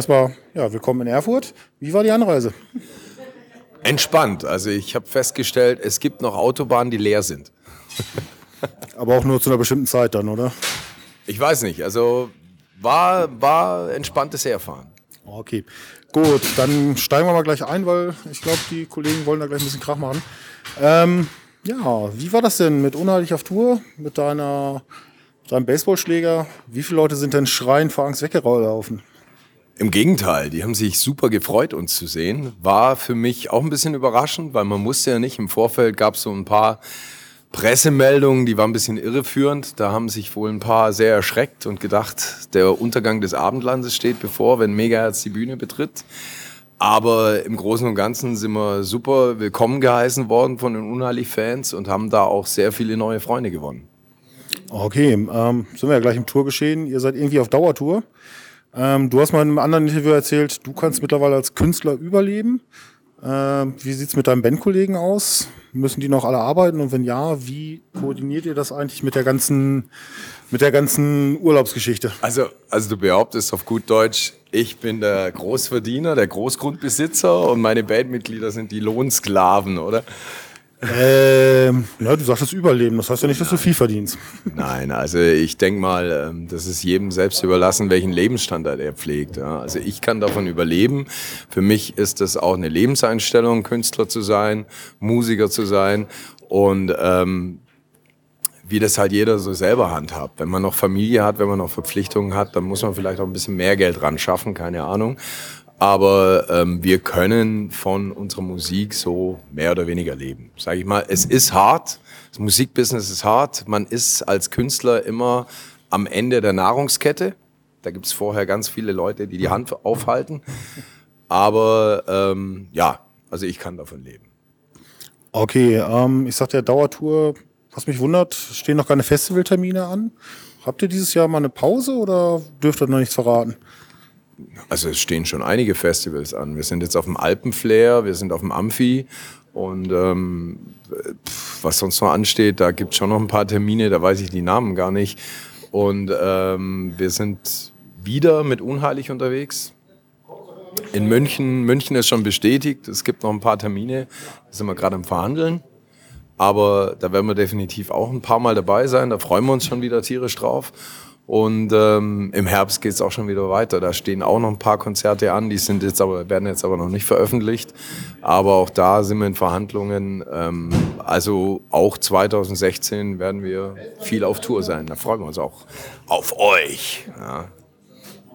erstmal, ja, willkommen in Erfurt. Wie war die Anreise? Entspannt. Also ich habe festgestellt, es gibt noch Autobahnen, die leer sind. Aber auch nur zu einer bestimmten Zeit dann, oder? Ich weiß nicht. Also war, war entspanntes Herfahren. Okay. Gut, dann steigen wir mal gleich ein, weil ich glaube, die Kollegen wollen da gleich ein bisschen Krach machen. Ähm, ja, wie war das denn mit Unheilig auf Tour, mit deiner, deinem Baseballschläger? Wie viele Leute sind denn schreien vor Angst weggelaufen? Im Gegenteil, die haben sich super gefreut, uns zu sehen. War für mich auch ein bisschen überraschend, weil man wusste ja nicht, im Vorfeld gab es so ein paar Pressemeldungen, die waren ein bisschen irreführend. Da haben sich wohl ein paar sehr erschreckt und gedacht, der Untergang des Abendlandes steht bevor, wenn Megahertz die Bühne betritt. Aber im Großen und Ganzen sind wir super willkommen geheißen worden von den Unheilig-Fans und haben da auch sehr viele neue Freunde gewonnen. Okay, ähm, sind wir ja gleich im Tourgeschehen. Ihr seid irgendwie auf Dauertour. Ähm, du hast mal in einem anderen Interview erzählt, du kannst mittlerweile als Künstler überleben. Äh, wie sieht's mit deinen Bandkollegen aus? Müssen die noch alle arbeiten? Und wenn ja, wie koordiniert ihr das eigentlich mit der ganzen, mit der ganzen Urlaubsgeschichte? Also, also du behauptest auf gut Deutsch, ich bin der Großverdiener, der Großgrundbesitzer und meine Bandmitglieder sind die Lohnsklaven, oder? Ähm, ja, du sagst das Überleben, das heißt ja nicht, dass du viel verdienst. Nein, also ich denke mal, ähm, das ist jedem selbst überlassen, welchen Lebensstandard er pflegt. Also ich kann davon überleben. Für mich ist das auch eine Lebenseinstellung, Künstler zu sein, Musiker zu sein und ähm, wie das halt jeder so selber handhabt. Wenn man noch Familie hat, wenn man noch Verpflichtungen hat, dann muss man vielleicht auch ein bisschen mehr Geld ran schaffen, keine Ahnung. Aber ähm, wir können von unserer Musik so mehr oder weniger leben. Sag ich mal, es ist hart, das Musikbusiness ist hart. Man ist als Künstler immer am Ende der Nahrungskette. Da gibt's vorher ganz viele Leute, die die Hand aufhalten. Aber ähm, ja, also ich kann davon leben. Okay, ähm, ich sagte ja Dauertour. Was mich wundert, stehen noch keine Festivaltermine an. Habt ihr dieses Jahr mal eine Pause oder dürft ihr noch nichts verraten? Also es stehen schon einige Festivals an. Wir sind jetzt auf dem Alpenflair, wir sind auf dem Amphi und ähm, was sonst noch ansteht, da gibt es schon noch ein paar Termine, da weiß ich die Namen gar nicht. Und ähm, wir sind wieder mit Unheilig unterwegs. In München, München ist schon bestätigt, es gibt noch ein paar Termine, da sind wir gerade am Verhandeln. Aber da werden wir definitiv auch ein paar Mal dabei sein, da freuen wir uns schon wieder tierisch drauf. Und ähm, im Herbst geht es auch schon wieder weiter. Da stehen auch noch ein paar Konzerte an, die sind jetzt aber, werden jetzt aber noch nicht veröffentlicht. Aber auch da sind wir in Verhandlungen. Ähm, also auch 2016 werden wir viel auf Tour sein. Da freuen wir uns auch auf euch. Ja.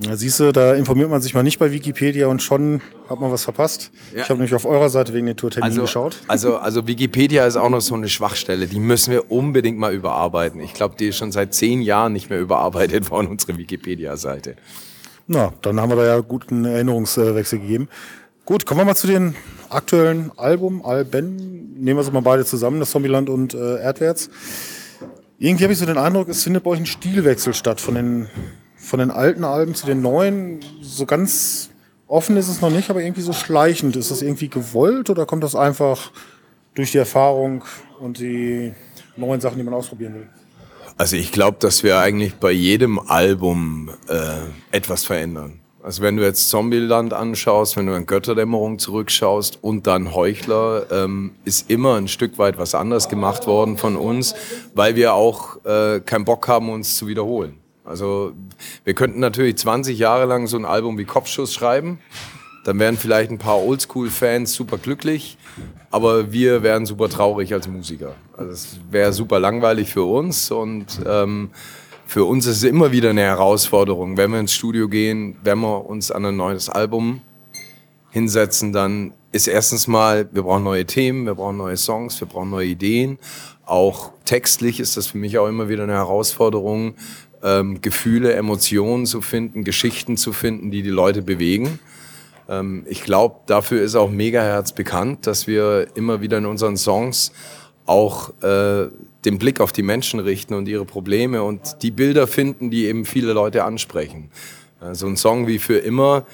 Ja, siehst du, da informiert man sich mal nicht bei Wikipedia und schon hat man was verpasst. Ja. Ich habe nämlich auf eurer Seite wegen den Tourterminen also, geschaut. Also, also Wikipedia ist auch noch so eine Schwachstelle. Die müssen wir unbedingt mal überarbeiten. Ich glaube, die ist schon seit zehn Jahren nicht mehr überarbeitet worden, unsere Wikipedia-Seite. Na, dann haben wir da ja guten Erinnerungswechsel gegeben. Gut, kommen wir mal zu den aktuellen Album, Alben. Nehmen wir sie mal beide zusammen, das Zombieland und äh, Erdwärts. Irgendwie habe ich so den Eindruck, es findet bei euch ein Stilwechsel statt von den von den alten Alben zu den neuen, so ganz offen ist es noch nicht, aber irgendwie so schleichend. Ist das irgendwie gewollt oder kommt das einfach durch die Erfahrung und die neuen Sachen, die man ausprobieren will? Also ich glaube, dass wir eigentlich bei jedem Album äh, etwas verändern. Also wenn du jetzt Zombieland anschaust, wenn du an Götterdämmerung zurückschaust und dann Heuchler, ähm, ist immer ein Stück weit was anders gemacht worden von uns, weil wir auch äh, keinen Bock haben, uns zu wiederholen. Also wir könnten natürlich 20 Jahre lang so ein Album wie Kopfschuss schreiben. Dann wären vielleicht ein paar Oldschool-Fans super glücklich, aber wir wären super traurig als Musiker. Also es wäre super langweilig für uns und ähm, für uns ist es immer wieder eine Herausforderung. Wenn wir ins Studio gehen, wenn wir uns an ein neues Album hinsetzen, dann ist erstens mal, wir brauchen neue Themen, wir brauchen neue Songs, wir brauchen neue Ideen. Auch textlich ist das für mich auch immer wieder eine Herausforderung, ähm, Gefühle, Emotionen zu finden, Geschichten zu finden, die die Leute bewegen. Ähm, ich glaube, dafür ist auch Megaherz bekannt, dass wir immer wieder in unseren Songs auch äh, den Blick auf die Menschen richten und ihre Probleme und die Bilder finden, die eben viele Leute ansprechen. Äh, so ein Song wie Für immer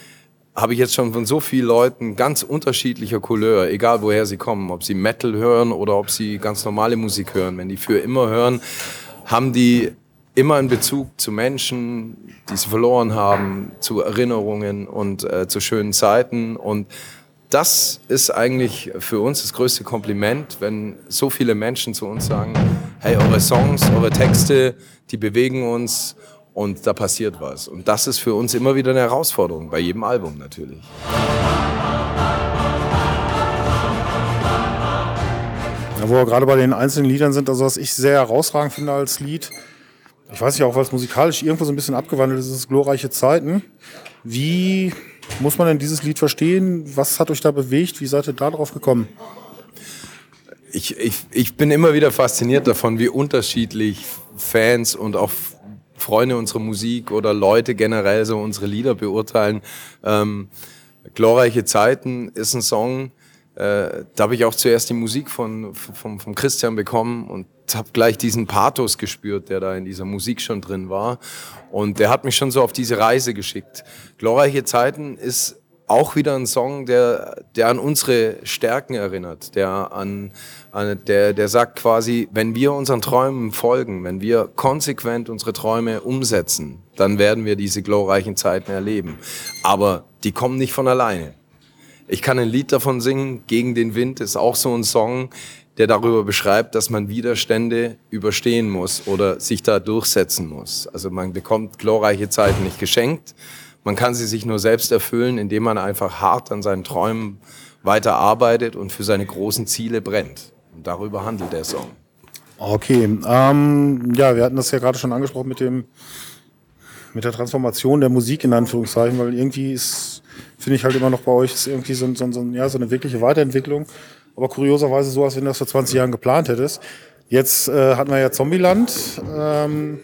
habe ich jetzt schon von so vielen Leuten ganz unterschiedlicher Couleur, egal woher sie kommen, ob sie Metal hören oder ob sie ganz normale Musik hören. Wenn die Für immer hören, haben die immer einen Bezug zu Menschen, die sie verloren haben, zu Erinnerungen und äh, zu schönen Zeiten. Und das ist eigentlich für uns das größte Kompliment, wenn so viele Menschen zu uns sagen, hey, eure Songs, eure Texte, die bewegen uns und da passiert was. Und das ist für uns immer wieder eine Herausforderung, bei jedem Album natürlich. Ja, wo wir gerade bei den einzelnen Liedern sind, also was ich sehr herausragend finde als Lied, ich weiß nicht auch, was musikalisch irgendwo so ein bisschen abgewandelt ist, ist glorreiche Zeiten. Wie muss man denn dieses Lied verstehen? Was hat euch da bewegt? Wie seid ihr da drauf gekommen? Ich, ich, ich bin immer wieder fasziniert davon, wie unterschiedlich Fans und auch Freunde unserer Musik oder Leute generell so unsere Lieder beurteilen. Ähm, Glorreiche Zeiten ist ein Song, äh, da habe ich auch zuerst die Musik von, von, von Christian bekommen und habe gleich diesen Pathos gespürt, der da in dieser Musik schon drin war. Und der hat mich schon so auf diese Reise geschickt. Glorreiche Zeiten ist auch wieder ein Song, der, der an unsere Stärken erinnert, der an, an der, der sagt quasi, wenn wir unseren Träumen folgen, wenn wir konsequent unsere Träume umsetzen, dann werden wir diese glorreichen Zeiten erleben. Aber die kommen nicht von alleine. Ich kann ein Lied davon singen, Gegen den Wind ist auch so ein Song, der darüber beschreibt, dass man Widerstände überstehen muss oder sich da durchsetzen muss. Also man bekommt glorreiche Zeiten nicht geschenkt. Man kann sie sich nur selbst erfüllen, indem man einfach hart an seinen Träumen weiterarbeitet und für seine großen Ziele brennt. Und darüber handelt der Song. Okay, ähm, ja, wir hatten das ja gerade schon angesprochen mit dem mit der Transformation der Musik in Anführungszeichen, weil irgendwie ist finde ich halt immer noch bei euch ist irgendwie so, so, so, ja, so eine wirkliche Weiterentwicklung. Aber kurioserweise so, als wenn du das vor 20 Jahren geplant hättest. Jetzt äh, hatten wir ja Zombieland, ähm,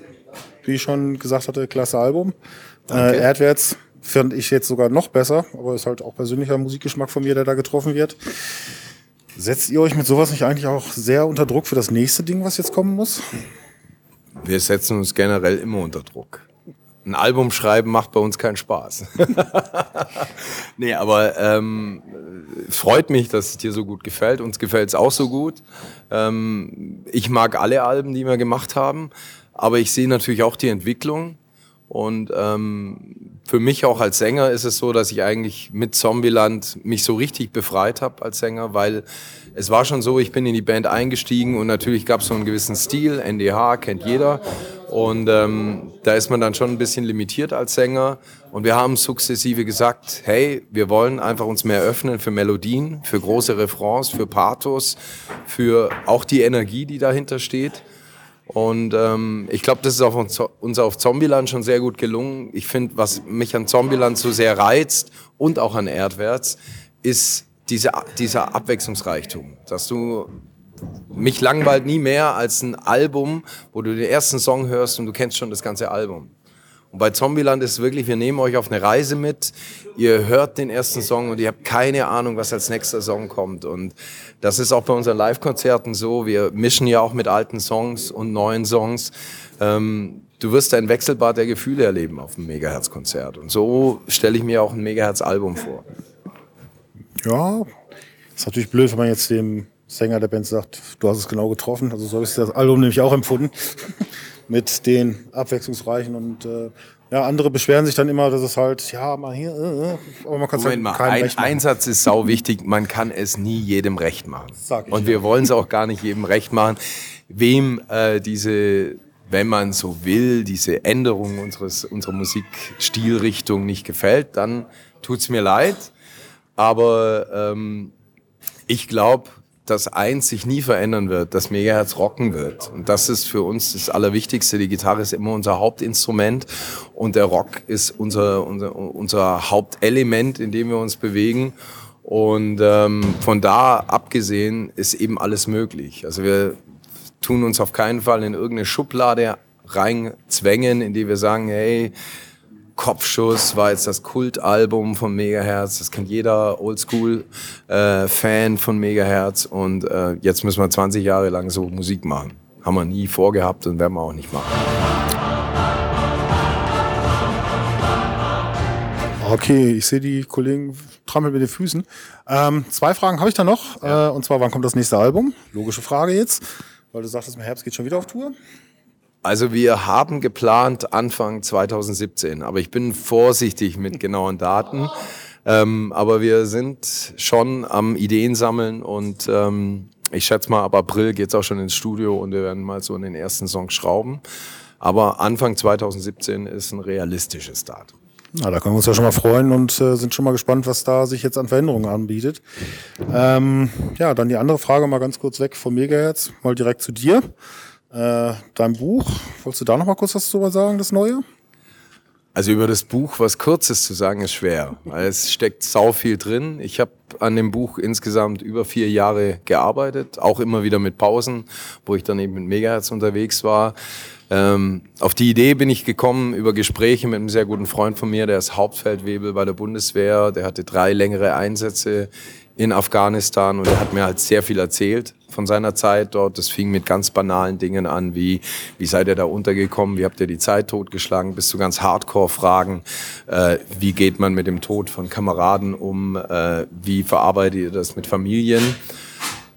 wie ich schon gesagt hatte, klasse Album. Äh, Erdwärts fand ich jetzt sogar noch besser, aber ist halt auch persönlicher Musikgeschmack von mir, der da getroffen wird. Setzt ihr euch mit sowas nicht eigentlich auch sehr unter Druck für das nächste Ding, was jetzt kommen muss? Wir setzen uns generell immer unter Druck ein Album schreiben macht bei uns keinen Spaß. nee, aber ähm, freut mich, dass es dir so gut gefällt. Uns gefällt es auch so gut. Ähm, ich mag alle Alben, die wir gemacht haben, aber ich sehe natürlich auch die Entwicklung. Und ähm, für mich auch als Sänger ist es so, dass ich eigentlich mit Zombieland mich so richtig befreit habe als Sänger, weil es war schon so, ich bin in die Band eingestiegen und natürlich gab es so einen gewissen Stil, NDH kennt jeder. Und ähm, da ist man dann schon ein bisschen limitiert als Sänger. Und wir haben sukzessive gesagt, hey, wir wollen einfach uns mehr öffnen für Melodien, für große Refrains, für Pathos, für auch die Energie, die dahinter steht. Und ähm, ich glaube, das ist auf uns, uns auf Zombieland schon sehr gut gelungen. Ich finde, was mich an Zombieland so sehr reizt und auch an Erdwärts, ist diese, dieser Abwechslungsreichtum, dass du mich langweilt nie mehr als ein Album, wo du den ersten Song hörst und du kennst schon das ganze Album. Und bei Zombieland ist wirklich, wir nehmen euch auf eine Reise mit, ihr hört den ersten Song und ihr habt keine Ahnung, was als nächster Song kommt. Und das ist auch bei unseren Live-Konzerten so. Wir mischen ja auch mit alten Songs und neuen Songs. Ähm, du wirst ein Wechselbad der Gefühle erleben auf einem Megahertz-Konzert. Und so stelle ich mir auch ein Megahertz-Album vor. Ja, ist natürlich blöd, wenn man jetzt dem Sänger der Band sagt, du hast es genau getroffen. Also so habe ich das Album nämlich auch empfunden. Mit den abwechslungsreichen und äh, ja, andere beschweren sich dann immer, dass es halt, ja, mal hier, äh, äh aber man kann es halt mal, ein, recht machen. Einsatz ist sau wichtig, man kann es nie jedem recht machen. Sag ich und wir ja. wollen es auch gar nicht jedem recht machen. Wem äh, diese, wenn man so will, diese Änderung unseres, unserer Musikstilrichtung nicht gefällt, dann tut's mir leid. Aber ähm, ich glaube, dass eins sich nie verändern wird, dass Megahertz rocken wird. Und das ist für uns das Allerwichtigste. Die Gitarre ist immer unser Hauptinstrument und der Rock ist unser, unser, unser Hauptelement, in dem wir uns bewegen. Und ähm, von da abgesehen ist eben alles möglich. Also wir tun uns auf keinen Fall in irgendeine Schublade reinzwängen, in die wir sagen, hey, Kopfschuss war jetzt das Kultalbum von Megahertz. Das kennt jeder Oldschool-Fan äh, von Megahertz. Und äh, jetzt müssen wir 20 Jahre lang so Musik machen. Haben wir nie vorgehabt und werden wir auch nicht machen. Okay, ich sehe die Kollegen trampeln mit den Füßen. Ähm, zwei Fragen habe ich da noch. Äh, und zwar, wann kommt das nächste Album? Logische Frage jetzt, weil du sagtest, im Herbst geht schon wieder auf Tour. Also wir haben geplant Anfang 2017, aber ich bin vorsichtig mit genauen Daten. Ähm, aber wir sind schon am Ideen sammeln und ähm, ich schätze mal, ab April geht's auch schon ins Studio und wir werden mal so in den ersten Song schrauben. Aber Anfang 2017 ist ein realistisches Datum. Na, da können wir uns ja schon mal freuen und äh, sind schon mal gespannt, was da sich jetzt an Veränderungen anbietet. Ähm, ja, dann die andere Frage mal ganz kurz weg vom Megahertz, mal direkt zu dir. Äh, dein Buch, wolltest du da noch mal kurz was drüber sagen, das Neue? Also über das Buch was Kurzes zu sagen ist schwer, weil es steckt sau viel drin. Ich habe an dem Buch insgesamt über vier Jahre gearbeitet, auch immer wieder mit Pausen, wo ich dann eben mit Megahertz unterwegs war. Ähm, auf die Idee bin ich gekommen über Gespräche mit einem sehr guten Freund von mir, der ist Hauptfeldwebel bei der Bundeswehr, der hatte drei längere Einsätze in Afghanistan und er hat mir halt sehr viel erzählt von seiner Zeit dort. Das fing mit ganz banalen Dingen an, wie wie seid ihr da untergekommen, wie habt ihr die Zeit totgeschlagen, bis zu ganz Hardcore-Fragen, äh, wie geht man mit dem Tod von Kameraden um, äh, wie verarbeitet ihr das mit Familien.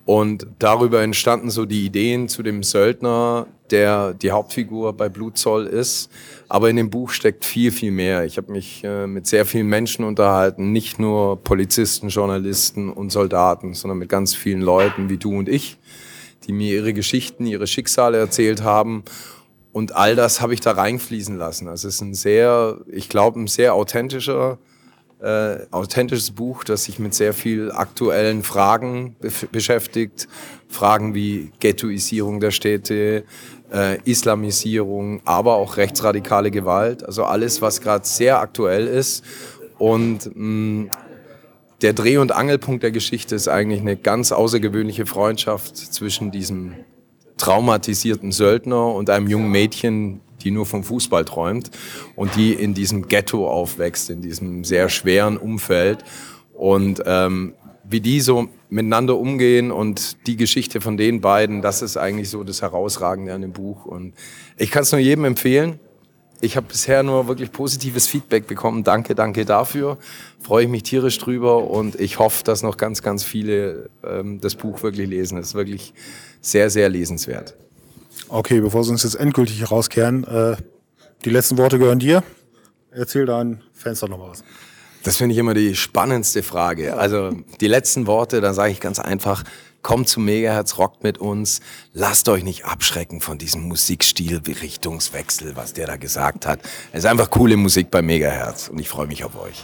Und darüber entstanden so die Ideen zu dem Söldner, der die Hauptfigur bei Blutzoll ist. Aber in dem Buch steckt viel, viel mehr. Ich habe mich äh, mit sehr vielen Menschen unterhalten, nicht nur Polizisten, Journalisten und Soldaten, sondern mit ganz vielen Leuten wie du und ich, die mir ihre Geschichten, ihre Schicksale erzählt haben. Und all das habe ich da reinfließen lassen. Also es ist ein sehr, ich glaube, ein sehr authentischer äh, authentisches Buch, das sich mit sehr viel aktuellen Fragen be beschäftigt. Fragen wie Ghettoisierung der Städte, äh, Islamisierung, aber auch rechtsradikale Gewalt. Also alles, was gerade sehr aktuell ist. Und mh, der Dreh- und Angelpunkt der Geschichte ist eigentlich eine ganz außergewöhnliche Freundschaft zwischen diesem traumatisierten Söldner und einem jungen Mädchen, die nur vom Fußball träumt und die in diesem Ghetto aufwächst, in diesem sehr schweren Umfeld. Und ähm, wie die so miteinander umgehen und die Geschichte von den beiden, das ist eigentlich so das Herausragende an dem Buch. Und ich kann es nur jedem empfehlen. Ich habe bisher nur wirklich positives Feedback bekommen. Danke, danke dafür. Freue ich mich tierisch drüber und ich hoffe, dass noch ganz, ganz viele ähm, das Buch wirklich lesen. Es ist wirklich sehr, sehr lesenswert. Okay, bevor Sie uns jetzt endgültig herauskehren, äh, die letzten Worte gehören dir. Erzähl deinen Fans doch noch mal was. Das finde ich immer die spannendste Frage. Also die letzten Worte, da sage ich ganz einfach, kommt zu Megahertz, rockt mit uns, lasst euch nicht abschrecken von diesem Musikstil, Richtungswechsel, was der da gesagt hat. Es ist einfach coole Musik bei Megahertz und ich freue mich auf euch.